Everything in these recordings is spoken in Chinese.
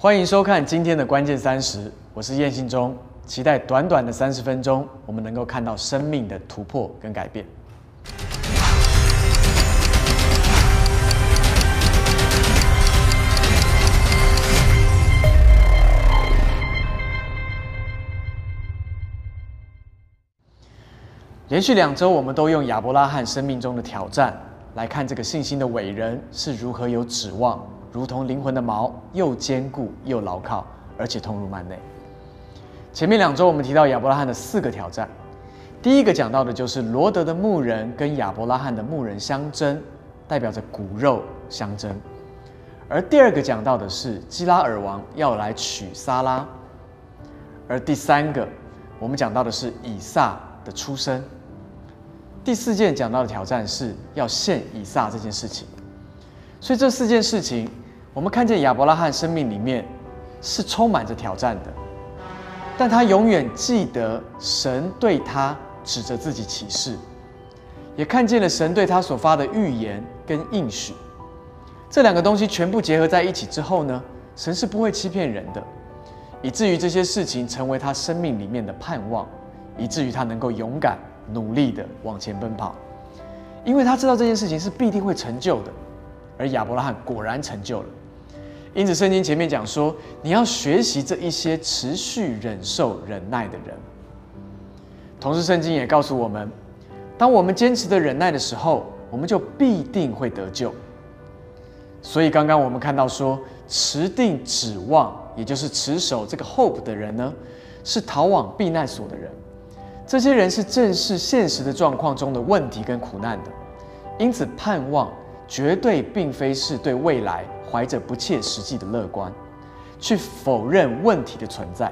欢迎收看今天的关键三十，我是燕信忠，期待短短的三十分钟，我们能够看到生命的突破跟改变。连续两周，我们都用亚伯拉罕生命中的挑战来看这个信心的伟人是如何有指望，如同灵魂的锚，又坚固又牢靠，而且通入幔内。前面两周我们提到亚伯拉罕的四个挑战，第一个讲到的就是罗德的牧人跟亚伯拉罕的牧人相争，代表着骨肉相争；而第二个讲到的是基拉尔王要来娶撒拉，而第三个我们讲到的是以撒的出生。第四件讲到的挑战是要献以撒这件事情，所以这四件事情，我们看见亚伯拉罕生命里面是充满着挑战的，但他永远记得神对他指着自己启示，也看见了神对他所发的预言跟应许，这两个东西全部结合在一起之后呢，神是不会欺骗人的，以至于这些事情成为他生命里面的盼望，以至于他能够勇敢。努力的往前奔跑，因为他知道这件事情是必定会成就的，而亚伯拉罕果然成就了。因此，圣经前面讲说，你要学习这一些持续忍受、忍耐的人。同时，圣经也告诉我们，当我们坚持的忍耐的时候，我们就必定会得救。所以，刚刚我们看到说，持定指望，也就是持守这个 hope 的人呢，是逃往避难所的人。这些人是正视现实的状况中的问题跟苦难的，因此盼望绝对并非是对未来怀着不切实际的乐观，去否认问题的存在。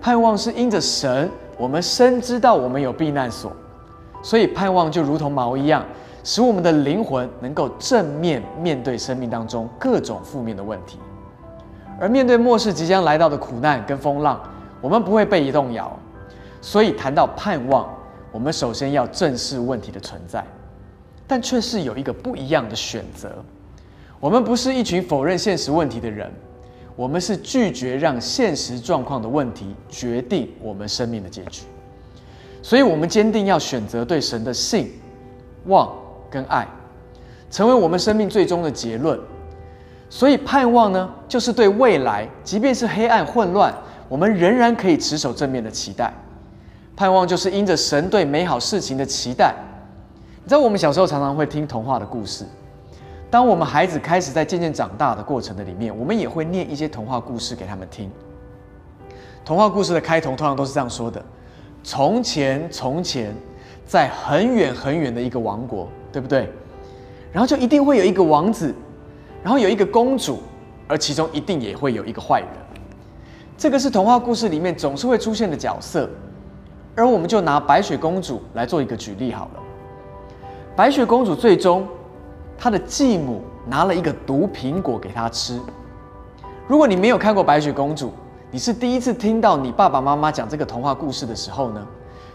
盼望是因着神，我们深知道我们有避难所，所以盼望就如同锚一样，使我们的灵魂能够正面面对生命当中各种负面的问题。而面对末世即将来到的苦难跟风浪，我们不会被动摇。所以谈到盼望，我们首先要正视问题的存在，但却是有一个不一样的选择。我们不是一群否认现实问题的人，我们是拒绝让现实状况的问题决定我们生命的结局。所以，我们坚定要选择对神的信、望跟爱，成为我们生命最终的结论。所以，盼望呢，就是对未来，即便是黑暗混乱，我们仍然可以持守正面的期待。盼望就是因着神对美好事情的期待。你知道，我们小时候常常会听童话的故事。当我们孩子开始在渐渐长大的过程的里面，我们也会念一些童话故事给他们听。童话故事的开头通常都是这样说的：“从前，从前，在很远很远的一个王国，对不对？然后就一定会有一个王子，然后有一个公主，而其中一定也会有一个坏人。这个是童话故事里面总是会出现的角色。”而我们就拿白雪公主来做一个举例好了。白雪公主最终，她的继母拿了一个毒苹果给她吃。如果你没有看过白雪公主，你是第一次听到你爸爸妈妈讲这个童话故事的时候呢？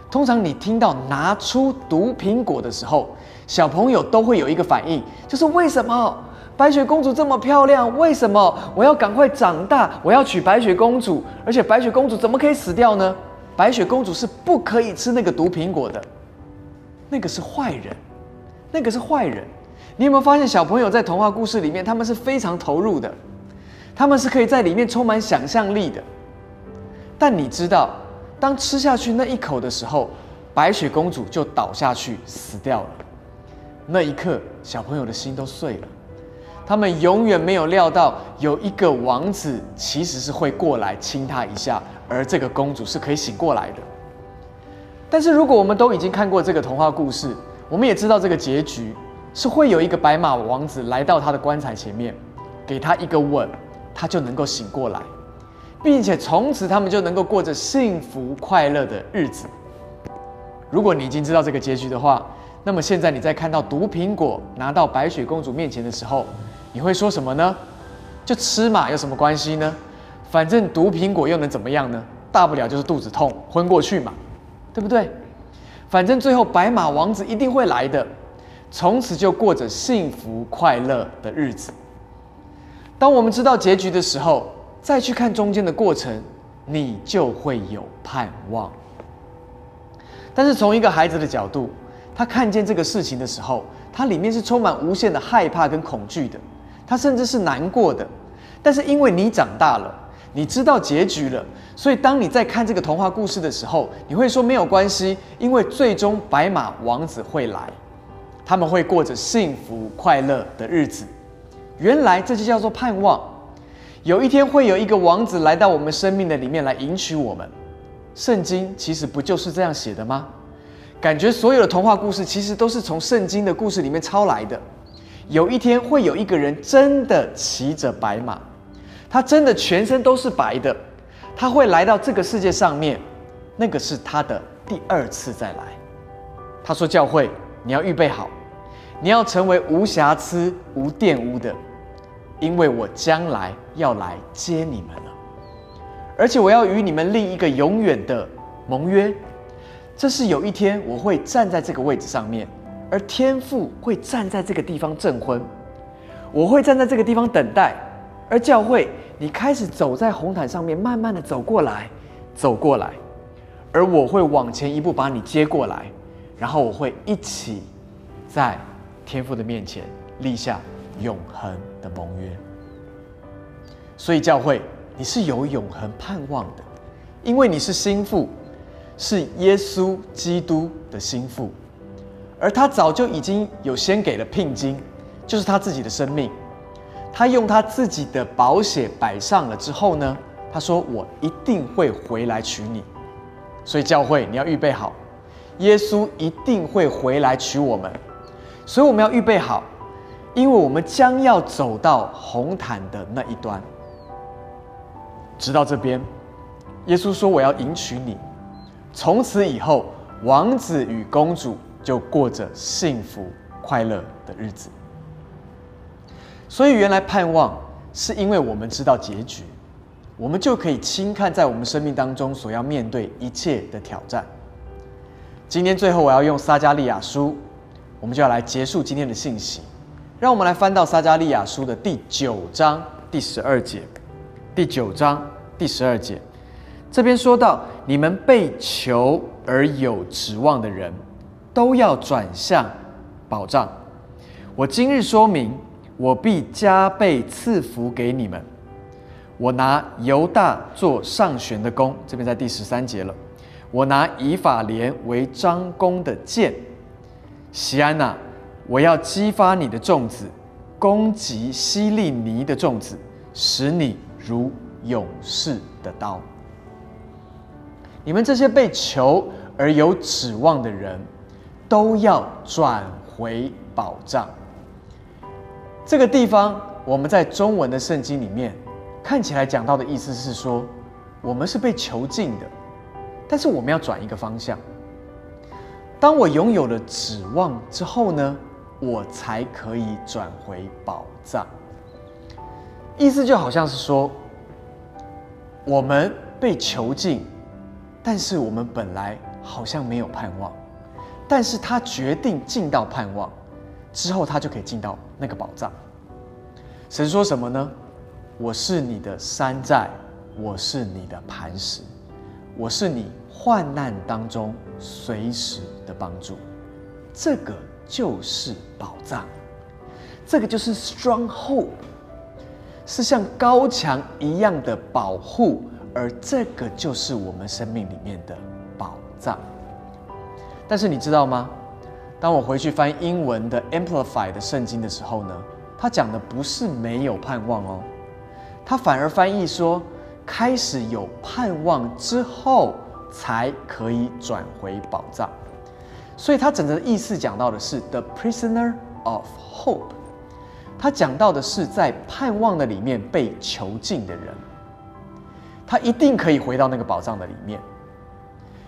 通常你听到拿出毒苹果的时候，小朋友都会有一个反应，就是为什么白雪公主这么漂亮？为什么我要赶快长大？我要娶白雪公主？而且白雪公主怎么可以死掉呢？白雪公主是不可以吃那个毒苹果的，那个是坏人，那个是坏人。你有没有发现，小朋友在童话故事里面，他们是非常投入的，他们是可以在里面充满想象力的。但你知道，当吃下去那一口的时候，白雪公主就倒下去死掉了。那一刻，小朋友的心都碎了。他们永远没有料到，有一个王子其实是会过来亲她一下。而这个公主是可以醒过来的。但是如果我们都已经看过这个童话故事，我们也知道这个结局是会有一个白马王子来到他的棺材前面，给他一个吻，他就能够醒过来，并且从此他们就能够过着幸福快乐的日子。如果你已经知道这个结局的话，那么现在你在看到毒苹果拿到白雪公主面前的时候，你会说什么呢？就吃嘛，有什么关系呢？反正毒苹果又能怎么样呢？大不了就是肚子痛昏过去嘛，对不对？反正最后白马王子一定会来的，从此就过着幸福快乐的日子。当我们知道结局的时候，再去看中间的过程，你就会有盼望。但是从一个孩子的角度，他看见这个事情的时候，他里面是充满无限的害怕跟恐惧的，他甚至是难过的。但是因为你长大了，你知道结局了，所以当你在看这个童话故事的时候，你会说没有关系，因为最终白马王子会来，他们会过着幸福快乐的日子。原来这就叫做盼望，有一天会有一个王子来到我们生命的里面来迎娶我们。圣经其实不就是这样写的吗？感觉所有的童话故事其实都是从圣经的故事里面抄来的。有一天会有一个人真的骑着白马，他真的全身都是白的，他会来到这个世界上面，那个是他的第二次再来。他说：“教会，你要预备好，你要成为无瑕疵、无玷污的，因为我将来要来接你们了。”而且我要与你们立一个永远的盟约，这是有一天我会站在这个位置上面，而天父会站在这个地方证婚，我会站在这个地方等待，而教会你开始走在红毯上面，慢慢的走过来，走过来，而我会往前一步把你接过来，然后我会一起在天父的面前立下永恒的盟约。所以教会。你是有永恒盼望的，因为你是心腹，是耶稣基督的心腹，而他早就已经有先给了聘金，就是他自己的生命，他用他自己的保险摆上了之后呢，他说我一定会回来娶你，所以教会你要预备好，耶稣一定会回来娶我们，所以我们要预备好，因为我们将要走到红毯的那一端。直到这边，耶稣说：“我要迎娶你。”从此以后，王子与公主就过着幸福快乐的日子。所以，原来盼望是因为我们知道结局，我们就可以轻看在我们生命当中所要面对一切的挑战。今天最后，我要用撒加利亚书，我们就要来结束今天的信息。让我们来翻到撒加利亚书的第九章第十二节。第九章第十二节，这边说到：你们被求而有指望的人，都要转向保障。我今日说明，我必加倍赐福给你们。我拿犹大做上旋的弓，这边在第十三节了。我拿以法莲为张弓的箭。西安娜，我要激发你的种子，攻击希利尼的种子，使你。如勇士的刀，你们这些被求而有指望的人，都要转回保障。这个地方，我们在中文的圣经里面看起来讲到的意思是说，我们是被囚禁的，但是我们要转一个方向。当我拥有了指望之后呢，我才可以转回宝藏。意思就好像是说，我们被囚禁，但是我们本来好像没有盼望，但是他决定进到盼望之后，他就可以进到那个宝藏。神说什么呢？我是你的山寨，我是你的磐石，我是你患难当中随时的帮助。这个就是宝藏，这个就是 strong hope。是像高墙一样的保护，而这个就是我们生命里面的宝藏。但是你知道吗？当我回去翻英文的 Amplify 的圣经的时候呢，他讲的不是没有盼望哦，他反而翻译说，开始有盼望之后才可以转回宝藏。所以他整个意思讲到的是 The prisoner of hope。他讲到的是在盼望的里面被囚禁的人，他一定可以回到那个宝藏的里面，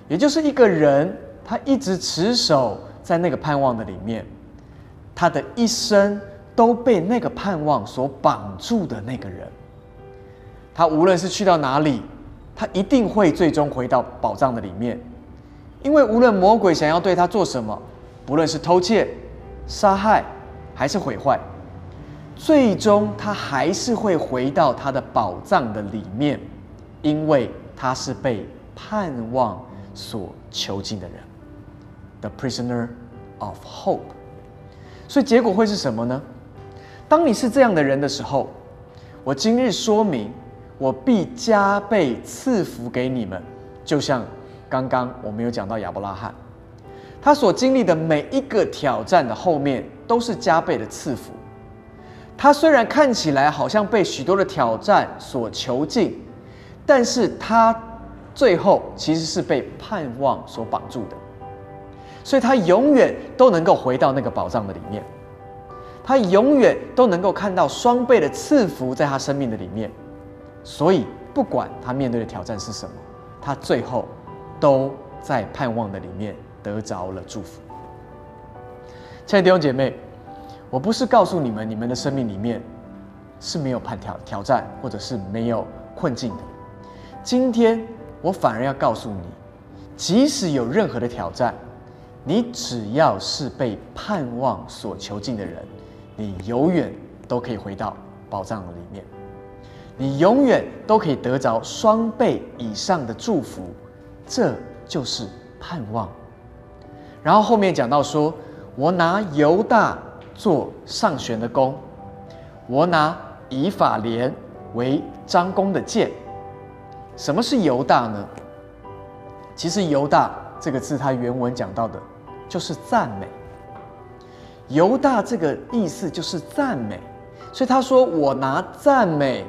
也就是一个人，他一直持守在那个盼望的里面，他的一生都被那个盼望所绑住的那个人，他无论是去到哪里，他一定会最终回到宝藏的里面，因为无论魔鬼想要对他做什么，不论是偷窃、杀害还是毁坏。最终他还是会回到他的宝藏的里面，因为他是被盼望所囚禁的人，the prisoner of hope。所以结果会是什么呢？当你是这样的人的时候，我今日说明，我必加倍赐福给你们，就像刚刚我们有讲到亚伯拉罕，他所经历的每一个挑战的后面都是加倍的赐福。他虽然看起来好像被许多的挑战所囚禁，但是他最后其实是被盼望所绑住的。所以他永远都能够回到那个宝藏的里面，他永远都能够看到双倍的赐福在他生命的里面。所以不管他面对的挑战是什么，他最后都在盼望的里面得着了祝福。亲爱的弟兄姐妹，我不是告诉你们，你们的生命里面是没有盼挑挑战，或者是没有困境的。今天我反而要告诉你，即使有任何的挑战。你只要是被盼望所囚禁的人，你永远都可以回到宝藏里面，你永远都可以得着双倍以上的祝福，这就是盼望。然后后面讲到说，我拿犹大做上旋的弓，我拿以法莲为张弓的箭。什么是犹大呢？其实犹大这个字，它原文讲到的。就是赞美，犹大这个意思就是赞美，所以他说我拿赞美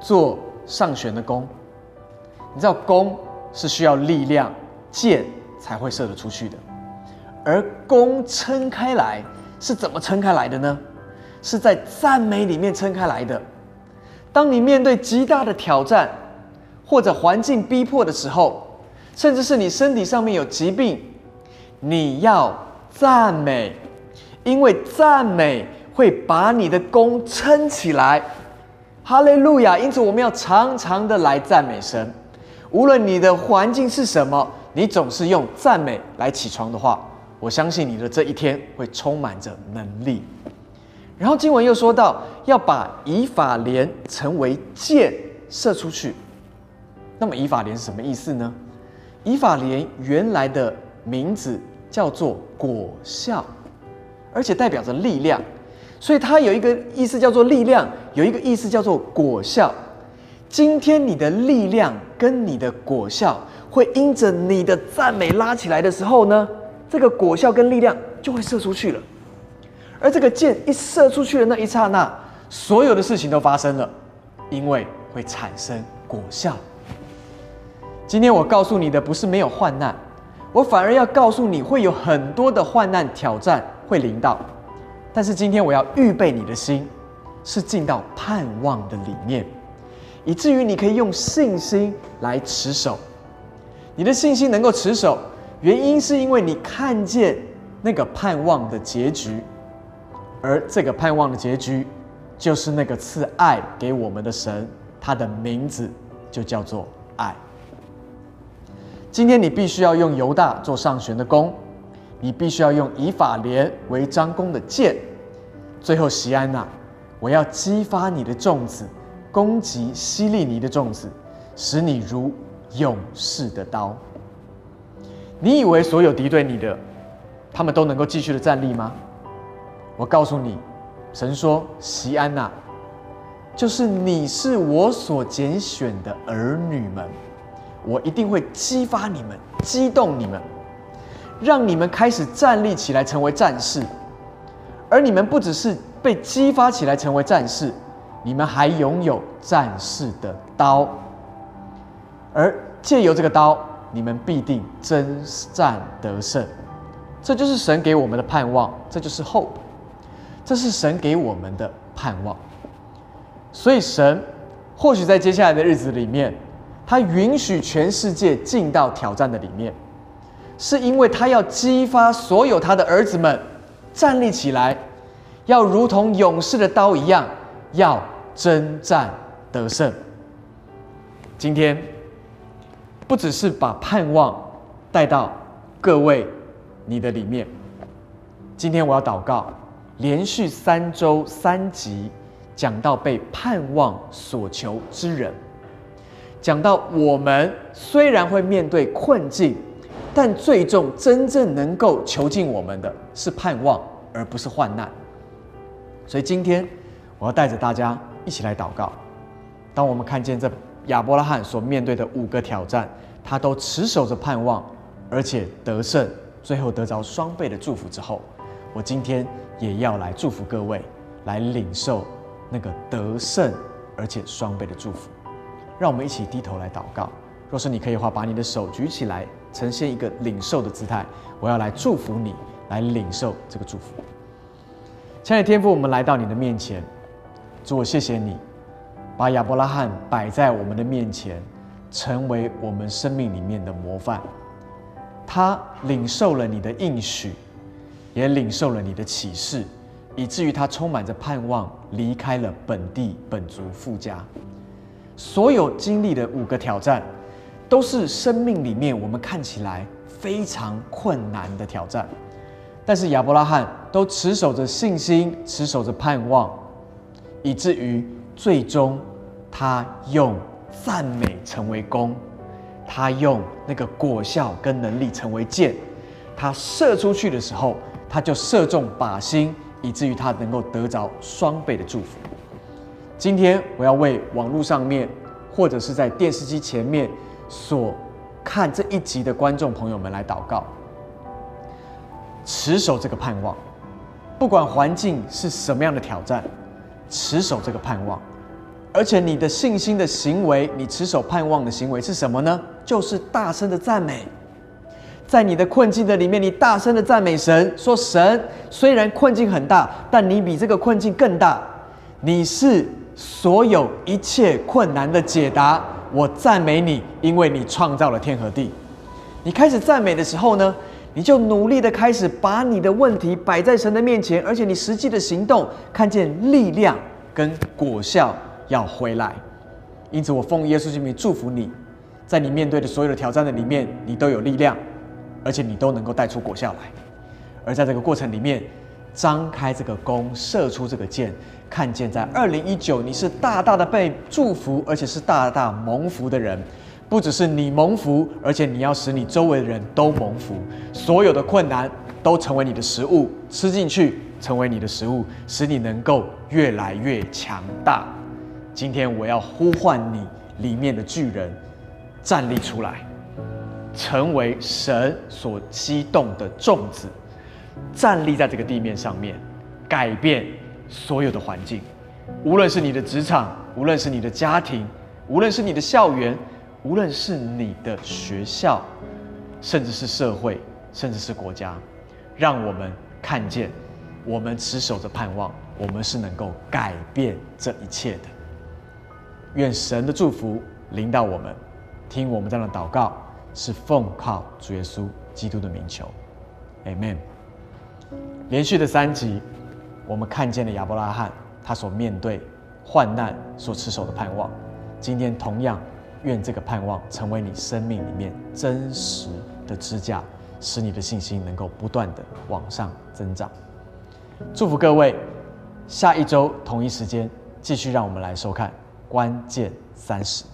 做上旋的弓。你知道弓是需要力量，箭才会射得出去的，而弓撑开来是怎么撑开来的呢？是在赞美里面撑开来的。当你面对极大的挑战或者环境逼迫的时候，甚至是你身体上面有疾病。你要赞美，因为赞美会把你的弓撑起来。哈利路亚！因此，我们要常常的来赞美神。无论你的环境是什么，你总是用赞美来起床的话，我相信你的这一天会充满着能力。然后经文又说到，要把以法莲成为箭射出去。那么以法莲是什么意思呢？以法莲原来的名字。叫做果效，而且代表着力量，所以它有一个意思叫做力量，有一个意思叫做果效。今天你的力量跟你的果效会因着你的赞美拉起来的时候呢，这个果效跟力量就会射出去了。而这个箭一射出去的那一刹那，所有的事情都发生了，因为会产生果效。今天我告诉你的不是没有患难。我反而要告诉你会有很多的患难挑战会临到，但是今天我要预备你的心，是进到盼望的里面，以至于你可以用信心来持守。你的信心能够持守，原因是因为你看见那个盼望的结局，而这个盼望的结局，就是那个赐爱给我们的神，他的名字就叫做爱。今天你必须要用犹大做上旋的弓，你必须要用以法莲为张弓的箭。最后，席安娜，我要激发你的种子，攻击希利尼的种子，使你如勇士的刀。你以为所有敌对你的，他们都能够继续的站立吗？我告诉你，神说，席安娜，就是你是我所拣选的儿女们。我一定会激发你们，激动你们，让你们开始站立起来，成为战士。而你们不只是被激发起来成为战士，你们还拥有战士的刀。而借由这个刀，你们必定征战得胜。这就是神给我们的盼望，这就是 hope，这是神给我们的盼望。所以神或许在接下来的日子里面。他允许全世界进到挑战的里面，是因为他要激发所有他的儿子们站立起来，要如同勇士的刀一样，要征战得胜。今天不只是把盼望带到各位你的里面，今天我要祷告，连续三周三集讲到被盼望所求之人，讲到我们虽然会面对困境，但最终真正能够囚禁我们的是盼望，而不是患难。所以今天我要带着大家一起来祷告。当我们看见这亚伯拉罕所面对的五个挑战，他都持守着盼望，而且得胜，最后得着双倍的祝福之后，我今天。也要来祝福各位，来领受那个得胜而且双倍的祝福。让我们一起低头来祷告。若是你可以的话，把你的手举起来，呈现一个领受的姿态。我要来祝福你，来领受这个祝福。亲爱的天父，我们来到你的面前，主，我谢谢你，把亚伯拉罕摆在我们的面前，成为我们生命里面的模范。他领受了你的应许。也领受了你的启示，以至于他充满着盼望，离开了本地本族富家。所有经历的五个挑战，都是生命里面我们看起来非常困难的挑战。但是亚伯拉罕都持守着信心，持守着盼望，以至于最终他用赞美成为弓，他用那个果效跟能力成为箭，他射出去的时候。他就射中靶心，以至于他能够得着双倍的祝福。今天我要为网络上面或者是在电视机前面所看这一集的观众朋友们来祷告，持守这个盼望，不管环境是什么样的挑战，持守这个盼望，而且你的信心的行为，你持守盼望的行为是什么呢？就是大声的赞美。在你的困境的里面，你大声的赞美神，说：“神虽然困境很大，但你比这个困境更大。你是所有一切困难的解答。我赞美你，因为你创造了天和地。你开始赞美的时候呢，你就努力的开始把你的问题摆在神的面前，而且你实际的行动看见力量跟果效要回来。因此，我奉耶稣之名祝福你，在你面对的所有的挑战的里面，你都有力量。”而且你都能够带出果效来，而在这个过程里面，张开这个弓，射出这个箭，看见在二零一九，你是大大的被祝福，而且是大大蒙福的人。不只是你蒙福，而且你要使你周围的人都蒙福。所有的困难都成为你的食物，吃进去成为你的食物，使你能够越来越强大。今天我要呼唤你里面的巨人站立出来。成为神所激动的种子，站立在这个地面上面，改变所有的环境。无论是你的职场，无论是你的家庭，无论是你的校园，无论是你的学校，甚至是社会，甚至是国家，让我们看见，我们持守着盼望，我们是能够改变这一切的。愿神的祝福临到我们，听我们这样的祷告。是奉靠主耶稣基督的名求，Amen。连续的三集，我们看见了亚伯拉罕他所面对患难所持守的盼望。今天同样，愿这个盼望成为你生命里面真实的支架，使你的信心能够不断的往上增长。祝福各位，下一周同一时间继续让我们来收看关键三十。